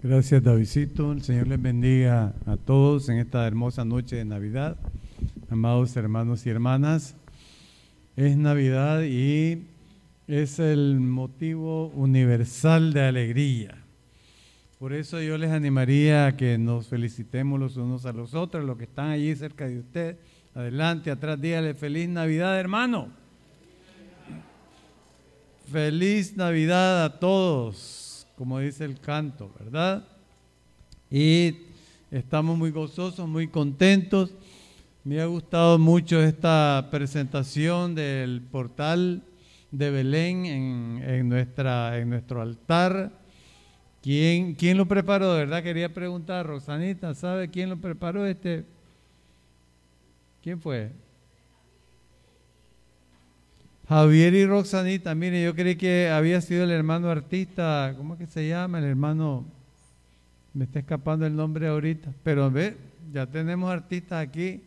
Gracias, Davidito. El Señor les bendiga a todos en esta hermosa noche de Navidad. Amados hermanos y hermanas, es Navidad y es el motivo universal de alegría. Por eso yo les animaría a que nos felicitemos los unos a los otros, los que están allí cerca de usted. Adelante, atrás, dígale feliz Navidad, hermano. Feliz Navidad a todos, como dice el canto, ¿verdad? Y estamos muy gozosos, muy contentos. Me ha gustado mucho esta presentación del portal de Belén en, nuestra, en nuestro altar ¿Quién, ¿Quién lo preparó? Verdad quería preguntar, Rosanita, ¿sabe quién lo preparó este? ¿Quién fue? Javier y Roxanita, mire, yo creí que había sido el hermano artista, ¿cómo es que se llama? El hermano, me está escapando el nombre ahorita, pero ve, ya tenemos artistas aquí,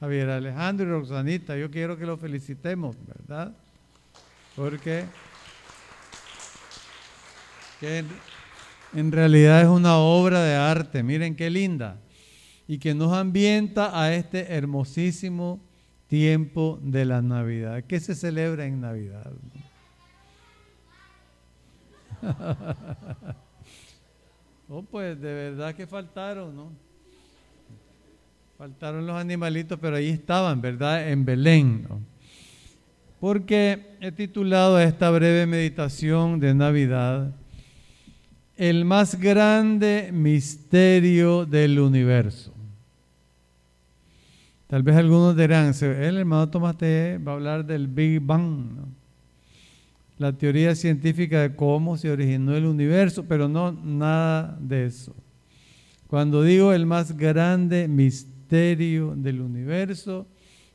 Javier Alejandro y Roxanita, yo quiero que lo felicitemos, ¿verdad? Porque que en realidad es una obra de arte, miren qué linda, y que nos ambienta a este hermosísimo tiempo de la Navidad. ¿Qué se celebra en Navidad? oh, pues de verdad que faltaron, ¿no? Faltaron los animalitos, pero ahí estaban, ¿verdad? En Belén, ¿no? Porque he titulado esta breve meditación de Navidad el más grande misterio del universo. Tal vez algunos dirán, el hermano Tomate va a hablar del Big Bang, la teoría científica de cómo se originó el universo, pero no nada de eso. Cuando digo el más grande misterio del universo,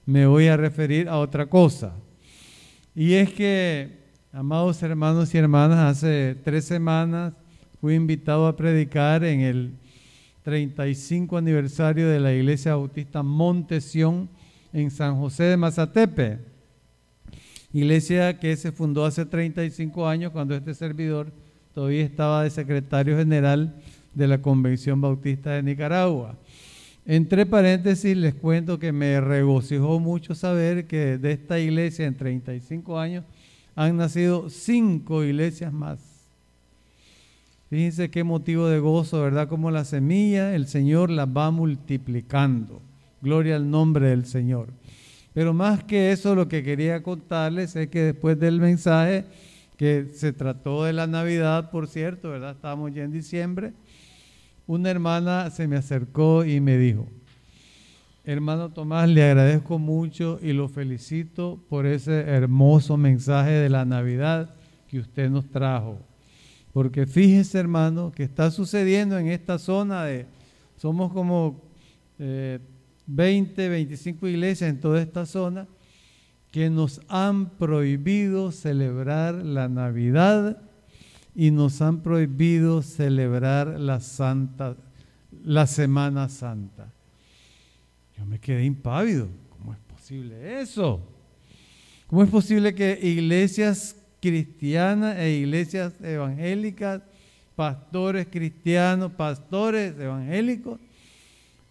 me voy a referir a otra cosa. Y es que, amados hermanos y hermanas, hace tres semanas fui invitado a predicar en el 35 aniversario de la Iglesia Bautista Montesión en San José de Mazatepe. Iglesia que se fundó hace 35 años cuando este servidor todavía estaba de secretario general de la Convención Bautista de Nicaragua. Entre paréntesis les cuento que me regocijó mucho saber que de esta iglesia en 35 años han nacido cinco iglesias más Fíjense qué motivo de gozo, ¿verdad? Como la semilla, el Señor la va multiplicando. Gloria al nombre del Señor. Pero más que eso, lo que quería contarles es que después del mensaje, que se trató de la Navidad, por cierto, ¿verdad? Estábamos ya en diciembre, una hermana se me acercó y me dijo, hermano Tomás, le agradezco mucho y lo felicito por ese hermoso mensaje de la Navidad que usted nos trajo. Porque fíjese, hermano, que está sucediendo en esta zona de, somos como 20, eh, 25 iglesias en toda esta zona, que nos han prohibido celebrar la Navidad y nos han prohibido celebrar la Santa, la Semana Santa. Yo me quedé impávido. ¿Cómo es posible eso? ¿Cómo es posible que iglesias cristianas e iglesias evangélicas, pastores cristianos, pastores evangélicos,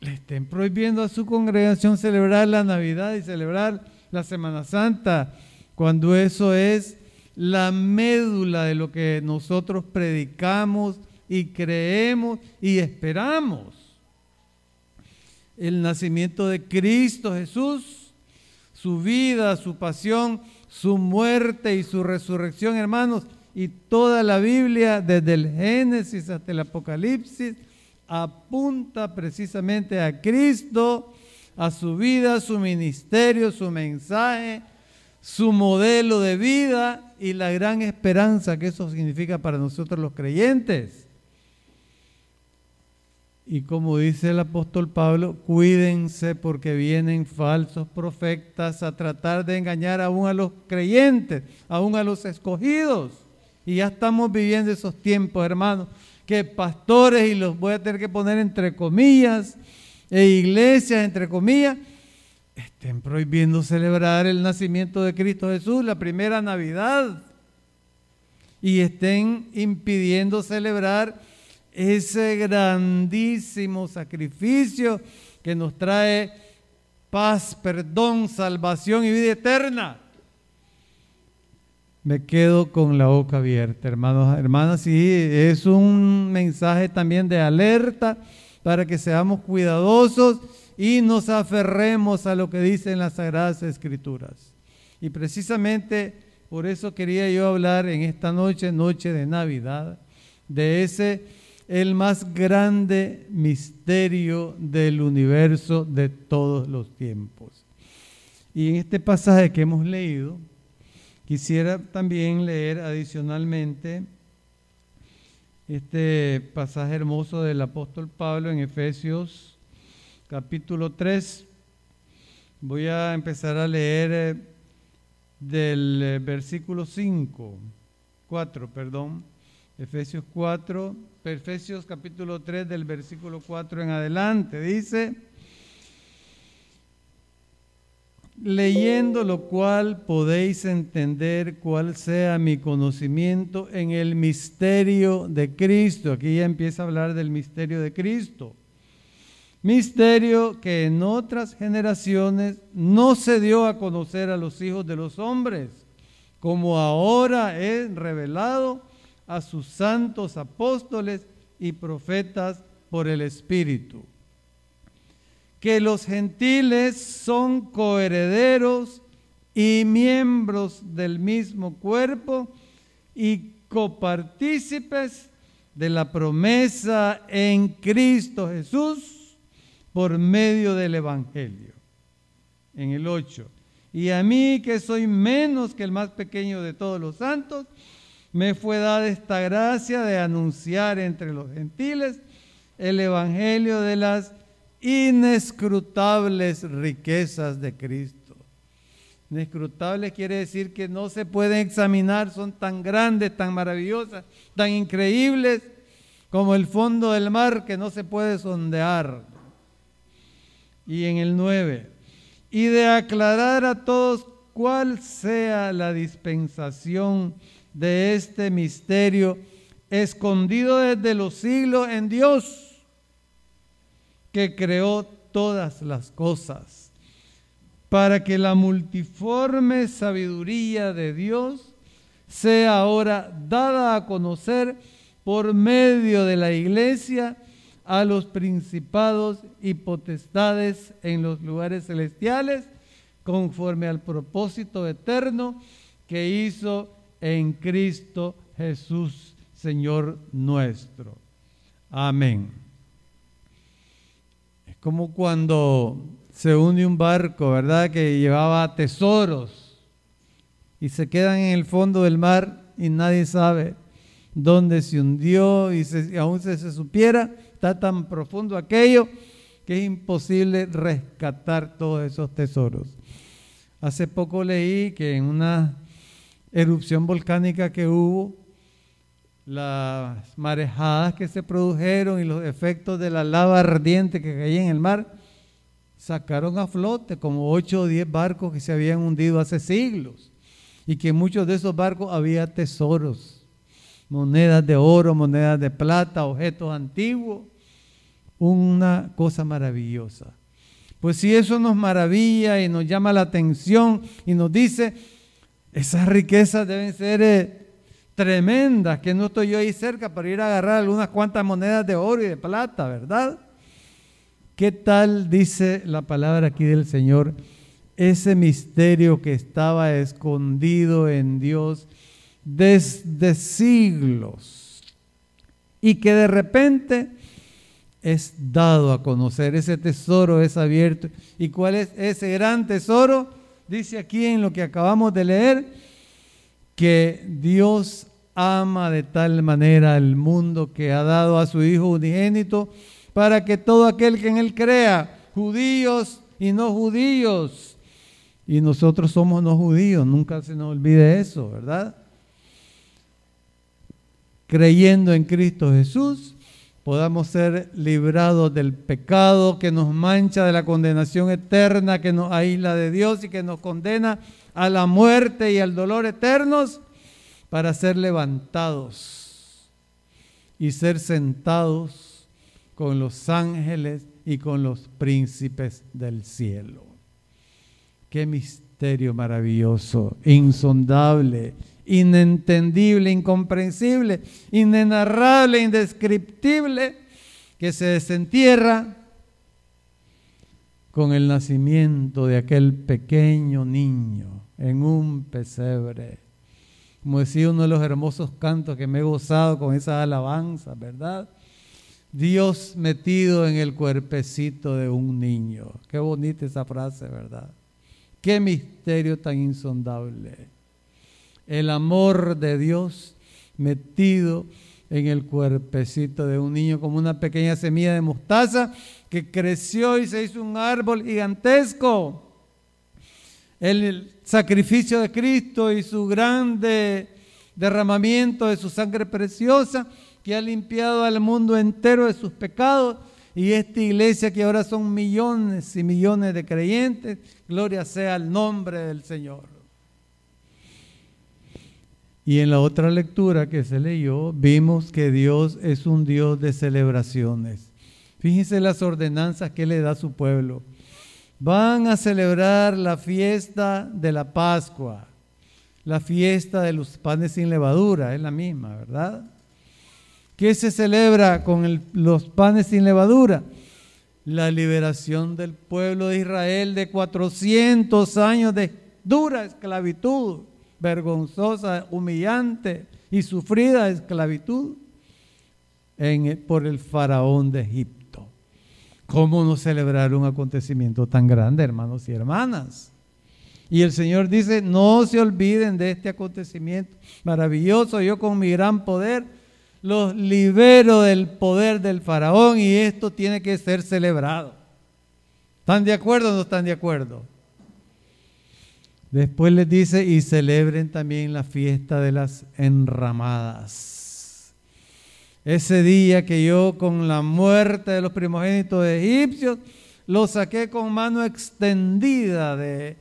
le estén prohibiendo a su congregación celebrar la Navidad y celebrar la Semana Santa, cuando eso es la médula de lo que nosotros predicamos y creemos y esperamos. El nacimiento de Cristo Jesús, su vida, su pasión, su muerte y su resurrección, hermanos, y toda la Biblia, desde el Génesis hasta el Apocalipsis, apunta precisamente a Cristo, a su vida, su ministerio, su mensaje, su modelo de vida y la gran esperanza que eso significa para nosotros los creyentes. Y como dice el apóstol Pablo, cuídense porque vienen falsos profetas a tratar de engañar aún a los creyentes, aún a los escogidos. Y ya estamos viviendo esos tiempos, hermanos, que pastores, y los voy a tener que poner entre comillas, e iglesias, entre comillas, estén prohibiendo celebrar el nacimiento de Cristo Jesús, la primera Navidad, y estén impidiendo celebrar ese grandísimo sacrificio que nos trae paz, perdón, salvación y vida eterna. Me quedo con la boca abierta, hermanos, hermanas, y es un mensaje también de alerta para que seamos cuidadosos y nos aferremos a lo que dicen las Sagradas Escrituras. Y precisamente por eso quería yo hablar en esta noche, noche de Navidad, de ese, el más grande misterio del universo de todos los tiempos. Y en este pasaje que hemos leído, Quisiera también leer adicionalmente este pasaje hermoso del apóstol Pablo en Efesios capítulo 3. Voy a empezar a leer eh, del eh, versículo 5, 4, perdón. Efesios 4, Efesios capítulo 3 del versículo 4 en adelante. Dice, leyendo lo cual podéis entender cuál sea mi conocimiento en el misterio de Cristo. Aquí ya empieza a hablar del misterio de Cristo. Misterio que en otras generaciones no se dio a conocer a los hijos de los hombres, como ahora es revelado a sus santos apóstoles y profetas por el Espíritu que los gentiles son coherederos y miembros del mismo cuerpo y copartícipes de la promesa en Cristo Jesús por medio del Evangelio. En el 8. Y a mí que soy menos que el más pequeño de todos los santos, me fue dada esta gracia de anunciar entre los gentiles el Evangelio de las inescrutables riquezas de Cristo. Inescrutables quiere decir que no se pueden examinar, son tan grandes, tan maravillosas, tan increíbles como el fondo del mar que no se puede sondear. Y en el 9, y de aclarar a todos cuál sea la dispensación de este misterio escondido desde los siglos en Dios que creó todas las cosas, para que la multiforme sabiduría de Dios sea ahora dada a conocer por medio de la iglesia a los principados y potestades en los lugares celestiales, conforme al propósito eterno que hizo en Cristo Jesús, Señor nuestro. Amén como cuando se hunde un barco, ¿verdad? Que llevaba tesoros y se quedan en el fondo del mar y nadie sabe dónde se hundió y, aún si se supiera, está tan profundo aquello que es imposible rescatar todos esos tesoros. Hace poco leí que en una erupción volcánica que hubo, las marejadas que se produjeron y los efectos de la lava ardiente que caía en el mar, sacaron a flote como 8 o 10 barcos que se habían hundido hace siglos y que en muchos de esos barcos había tesoros, monedas de oro, monedas de plata, objetos antiguos, una cosa maravillosa. Pues si eso nos maravilla y nos llama la atención y nos dice, esas riquezas deben ser eh, tremendas que no estoy yo ahí cerca para ir a agarrar algunas cuantas monedas de oro y de plata, ¿verdad? ¿Qué tal dice la palabra aquí del Señor? Ese misterio que estaba escondido en Dios desde siglos y que de repente es dado a conocer. Ese tesoro es abierto. ¿Y cuál es ese gran tesoro? Dice aquí en lo que acabamos de leer que Dios ama de tal manera al mundo que ha dado a su Hijo unigénito para que todo aquel que en Él crea, judíos y no judíos, y nosotros somos no judíos, nunca se nos olvide eso, ¿verdad? Creyendo en Cristo Jesús, podamos ser librados del pecado que nos mancha de la condenación eterna, que nos aísla de Dios y que nos condena a la muerte y al dolor eternos para ser levantados y ser sentados con los ángeles y con los príncipes del cielo. Qué misterio maravilloso, insondable, inentendible, incomprensible, inenarrable, indescriptible, que se desentierra con el nacimiento de aquel pequeño niño en un pesebre. Como decía uno de los hermosos cantos que me he gozado con esa alabanza, ¿verdad? Dios metido en el cuerpecito de un niño. Qué bonita esa frase, ¿verdad? Qué misterio tan insondable. El amor de Dios metido en el cuerpecito de un niño como una pequeña semilla de mostaza que creció y se hizo un árbol gigantesco. El sacrificio de Cristo y su grande derramamiento de su sangre preciosa que ha limpiado al mundo entero de sus pecados y esta iglesia que ahora son millones y millones de creyentes, gloria sea al nombre del Señor. Y en la otra lectura que se leyó, vimos que Dios es un Dios de celebraciones. Fíjense las ordenanzas que le da su pueblo. Van a celebrar la fiesta de la Pascua, la fiesta de los panes sin levadura, es la misma, ¿verdad? ¿Qué se celebra con los panes sin levadura? La liberación del pueblo de Israel de 400 años de dura esclavitud, vergonzosa, humillante y sufrida esclavitud por el faraón de Egipto. ¿Cómo no celebrar un acontecimiento tan grande, hermanos y hermanas? Y el Señor dice, no se olviden de este acontecimiento maravilloso. Yo con mi gran poder los libero del poder del faraón y esto tiene que ser celebrado. ¿Están de acuerdo o no están de acuerdo? Después les dice, y celebren también la fiesta de las enramadas. Ese día que yo con la muerte de los primogénitos egipcios, los saqué con mano extendida de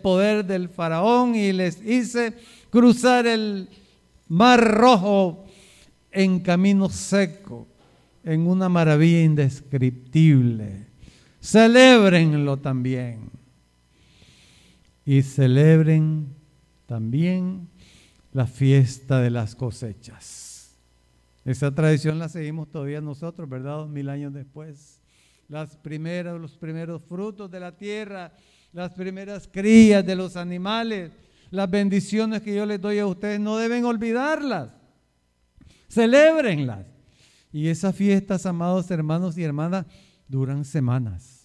poder del faraón y les hice cruzar el mar rojo en camino seco, en una maravilla indescriptible. Celébrenlo también. Y celebren también la fiesta de las cosechas. Esa tradición la seguimos todavía nosotros, ¿verdad? Dos mil años después. Las primeras, los primeros frutos de la tierra, las primeras crías de los animales, las bendiciones que yo les doy a ustedes, no deben olvidarlas celébrenlas. Y esas fiestas, amados hermanos y hermanas, duran semanas.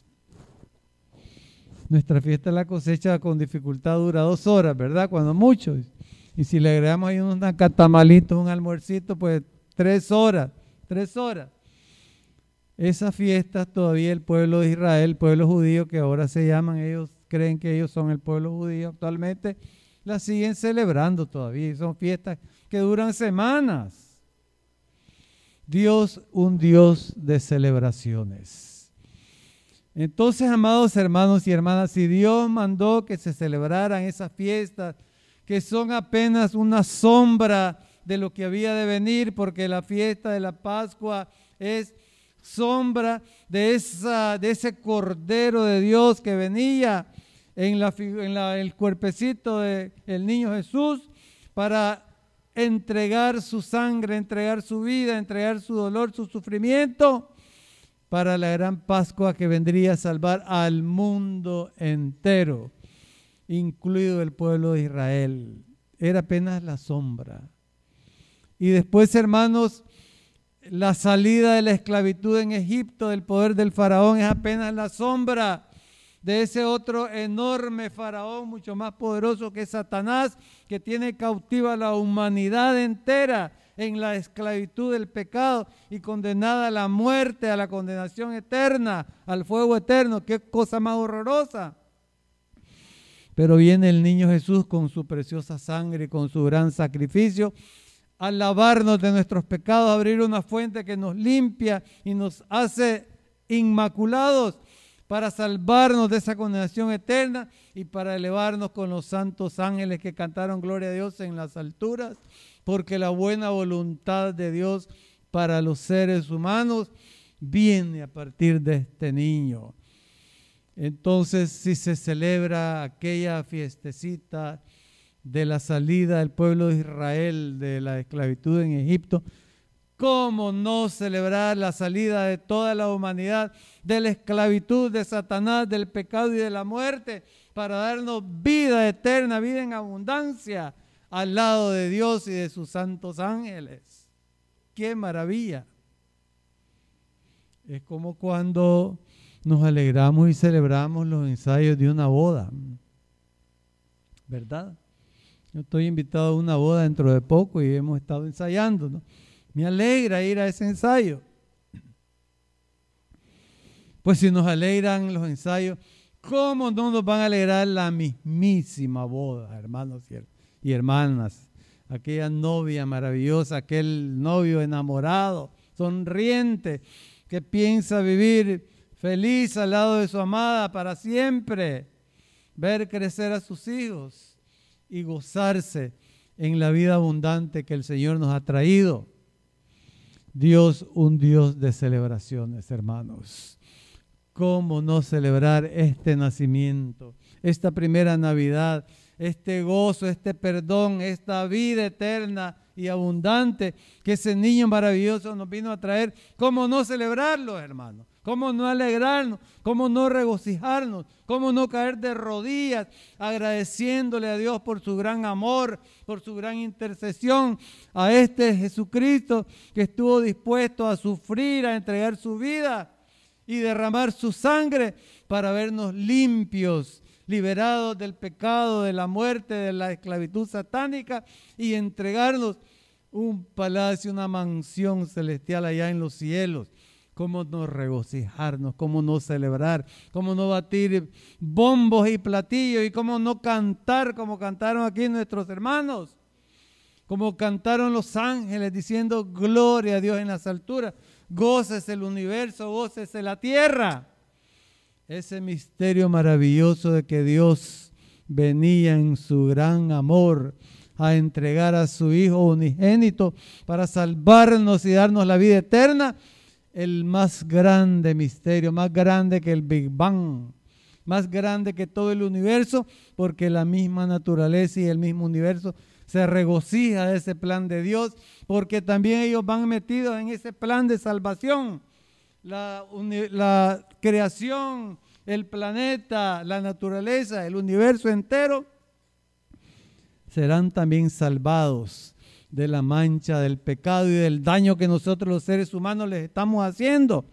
Nuestra fiesta de la cosecha con dificultad dura dos horas, ¿verdad? Cuando mucho. Y si le agregamos ahí unos catamalitos, un almuercito, pues tres horas, tres horas. Esas fiestas todavía el pueblo de Israel, el pueblo judío, que ahora se llaman, ellos creen que ellos son el pueblo judío actualmente, las siguen celebrando todavía. Y son fiestas que duran semanas. Dios un Dios de celebraciones. Entonces, amados hermanos y hermanas, si Dios mandó que se celebraran esas fiestas, que son apenas una sombra de lo que había de venir, porque la fiesta de la Pascua es sombra de, esa, de ese Cordero de Dios que venía en, la, el cuerpecito del niño Jesús para entregar su sangre, entregar su vida, entregar su dolor, su sufrimiento para la gran Pascua que vendría a salvar al mundo entero, incluido el pueblo de Israel. Era apenas la sombra. Y después, hermanos, la salida de la esclavitud en Egipto, del poder del faraón, es apenas la sombra de ese otro enorme faraón, mucho más poderoso que Satanás, que tiene cautiva a la humanidad entera en la esclavitud del pecado y condenada a la muerte, a la condenación eterna, al fuego eterno. Qué cosa más horrorosa. Pero viene el niño Jesús con su preciosa sangre y con su gran sacrificio a lavarnos de nuestros pecados, a abrir una fuente que nos limpia y nos hace inmaculados para salvarnos de esa condenación eterna y para elevarnos con los santos ángeles que cantaron gloria a Dios en las alturas, porque la buena voluntad de Dios para los seres humanos viene a partir de este niño. Entonces, si se celebra aquella fiestecita de la salida del pueblo de Israel de la esclavitud en Egipto, ¿cómo no celebrar la salida de toda la humanidad de la esclavitud de Satanás, del pecado y de la muerte, para darnos vida eterna, vida en abundancia al lado de Dios y de sus santos ángeles? ¡Qué maravilla! Es como cuando nos alegramos y celebramos los ensayos de una boda. ¿Verdad? Yo estoy invitado a una boda dentro de poco y hemos estado ensayando. Me alegra ir a ese ensayo. Pues si nos alegran los ensayos, ¿cómo no nos van a alegrar la mismísima boda, hermanos y hermanas? Aquella novia maravillosa, aquel novio enamorado, sonriente, que piensa vivir feliz al lado de su amada para siempre, ver crecer a sus hijos y gozarse en la vida abundante que el Señor nos ha traído. Dios, un Dios de celebraciones, hermanos. ¿Cómo no celebrar este nacimiento, esta primera Navidad, este gozo, este perdón, esta vida eterna y abundante que ese niño maravilloso nos vino a traer. ¿Cómo no celebrarlo, hermano? ¿Cómo no alegrarnos? ¿Cómo no regocijarnos? ¿Cómo no caer de rodillas agradeciéndole a Dios por su gran amor, por su gran intercesión a este Jesucristo que estuvo dispuesto a sufrir, a entregar su vida y derramar su sangre para vernos limpios liberados del pecado, de la muerte, de la esclavitud satánica y entregarnos un palacio, una mansión celestial allá en los cielos. ¿Cómo no regocijarnos? ¿Cómo no celebrar? ¿Cómo no batir bombos y platillos? ¿Y cómo no cantar como cantaron aquí nuestros hermanos? Como cantaron los ángeles diciendo gloria a Dios en las alturas. Goces el universo, goces la tierra ese misterio maravilloso de que Dios venía en su gran amor a entregar a su Hijo unigénito para salvarnos y darnos la vida eterna, el más grande misterio, más grande que el Big Bang, más grande que todo el universo, porque la misma naturaleza y el mismo universo se regocija de ese plan de Dios, porque también ellos van metidos en ese plan de salvación la, creación, el planeta, la naturaleza, el universo entero, serán también salvados de la mancha del pecado y del daño que nosotros los seres humanos les estamos haciendo.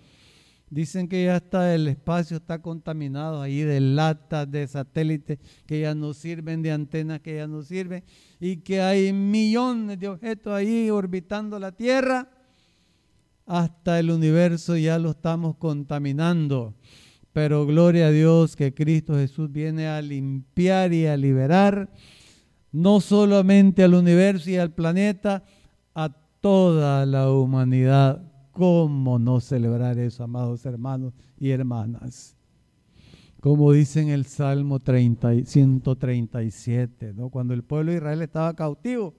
Dicen que ya está el espacio está contaminado ahí de latas, de satélites que ya no sirven, de antenas que ya no sirven y que hay millones de objetos ahí orbitando la Tierra hasta el universo ya lo estamos contaminando. Pero gloria a Dios que Cristo Jesús viene a limpiar y a liberar no solamente al universo y al planeta, a toda la humanidad. ¿Cómo no celebrar eso, amados hermanos y hermanas? Como dice en el Salmo 30, 137, ¿no? cuando el pueblo de Israel estaba cautivo,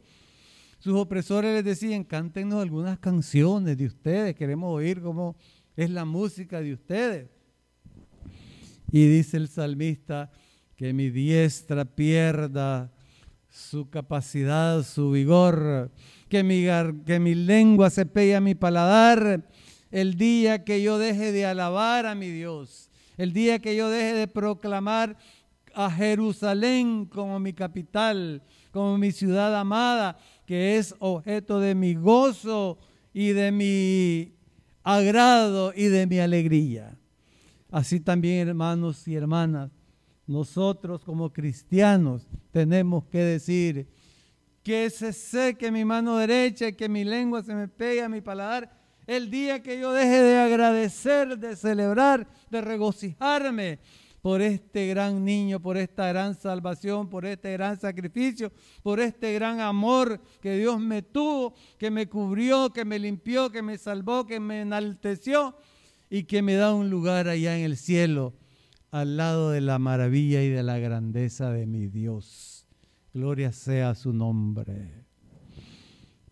sus opresores les decían, cántenos algunas canciones de ustedes, queremos oír cómo es la música de ustedes. Y dice el salmista, que mi diestra pierda su capacidad, su vigor, que mi, que mi lengua se pegue a mi paladar, el día que yo deje de alabar a mi Dios, el día que yo deje de proclamar a Jerusalén como mi capital, como mi ciudad amada, que es objeto de mi gozo y de mi agrado y de mi alegría. Así también, hermanos y hermanas, nosotros como cristianos tenemos que decir que se seque mi mano derecha y que mi lengua se me pegue a mi paladar el día que yo deje de agradecer, de celebrar, de regocijarme por este gran niño, por esta gran salvación, por este gran sacrificio, por este gran amor que Dios me tuvo, que me cubrió, que me limpió, que me salvó, que me enalteció y que me da un lugar allá en el cielo, al lado de la maravilla y de la grandeza de mi Dios. Gloria sea su nombre.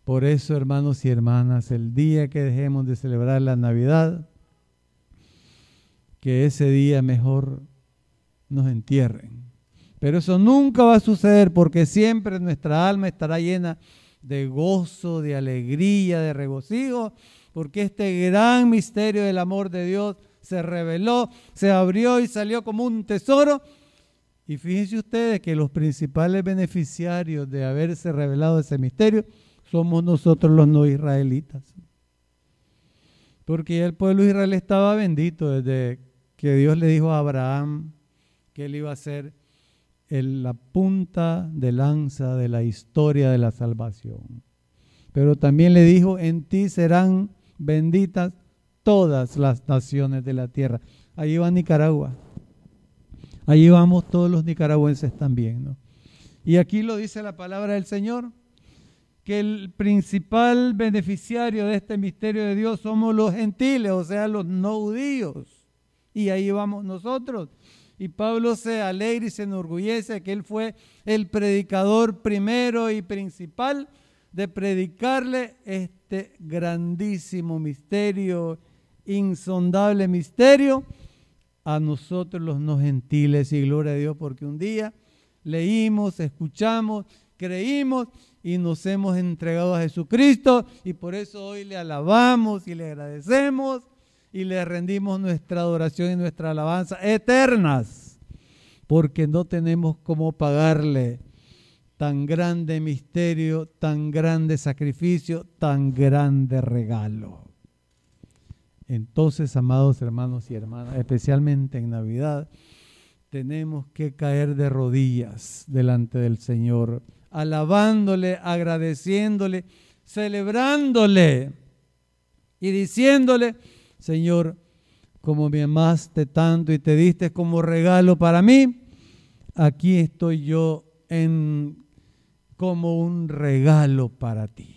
Por eso, hermanos y hermanas, el día que dejemos de celebrar la Navidad, que ese día mejor nos entierren. Pero eso nunca va a suceder porque siempre nuestra alma estará llena de gozo, de alegría, de regocijo, porque este gran misterio del amor de Dios se reveló, se abrió y salió como un tesoro. Y fíjense ustedes que los principales beneficiarios de haberse revelado ese misterio somos nosotros los no israelitas. Porque el pueblo de Israel estaba bendito desde que Dios le dijo a Abraham que él iba a ser la punta de lanza de la historia de la salvación. Pero también le dijo, en ti serán benditas todas las naciones de la tierra. Ahí va Nicaragua. Ahí vamos todos los nicaragüenses también. Y aquí lo dice la palabra del Señor que el principal beneficiario de este misterio de Dios somos los gentiles, o sea, los no judíos. Y ahí vamos nosotros. Y Pablo se alegra y se enorgullece que él fue el predicador primero y principal de predicarle este grandísimo misterio, insondable misterio a nosotros los no gentiles. Y gloria a Dios porque un día leímos, escuchamos, creímos y nos hemos entregado a Jesucristo y por eso hoy le alabamos y le agradecemos y le rendimos nuestra adoración y nuestra alabanza eternas, porque no tenemos cómo pagarle tan grande misterio, tan grande sacrificio, tan grande regalo. Entonces, amados hermanos y hermanas, especialmente en Navidad, tenemos que caer de rodillas delante del Señor alabándole, agradeciéndole, celebrándole y diciéndole, Señor, como me amaste tanto y te diste como regalo para mí, aquí estoy yo en como un regalo para ti.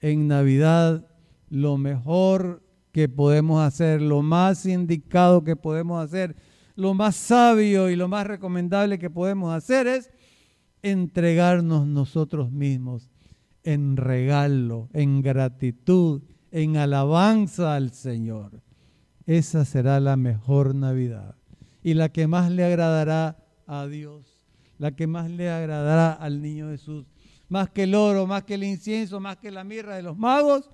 En Navidad lo mejor que podemos hacer, lo más indicado que podemos hacer, lo más sabio y lo más recomendable que podemos hacer es entregarnos nosotros mismos en regalo, en gratitud, en alabanza al Señor. Esa será la mejor Navidad y la que más le agradará a Dios, la que más le agradará al niño Jesús, más que el oro, más que el incienso, más que la mirra de los magos,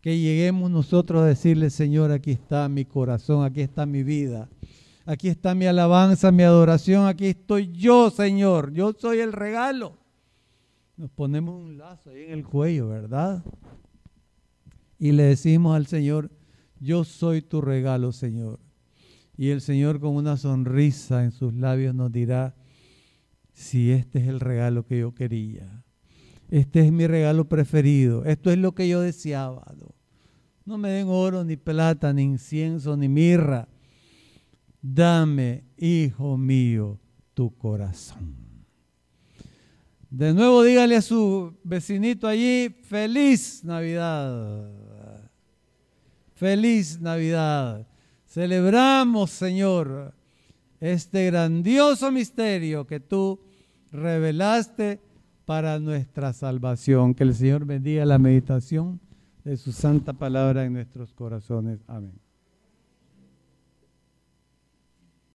que lleguemos nosotros a decirle, Señor, aquí está mi corazón, aquí está mi vida, Aquí está mi alabanza, mi adoración, aquí estoy yo, Señor. Yo soy el regalo. Nos ponemos un lazo ahí en el cuello, ¿verdad? Y le decimos al Señor, yo soy tu regalo, Señor. Y el Señor con una sonrisa en sus labios nos dirá, si este es el regalo que yo quería. Este es mi regalo preferido. Esto es lo que yo deseaba. No, no me den oro, ni plata, ni incienso, ni mirra dame, hijo mío, tu corazón. De nuevo dígale a su vecinito allí, feliz Navidad. Feliz Navidad. Celebramos, Señor, este grandioso misterio que tú revelaste para nuestra salvación. Que el Señor bendiga la meditación de su santa palabra en nuestros corazones. Amén.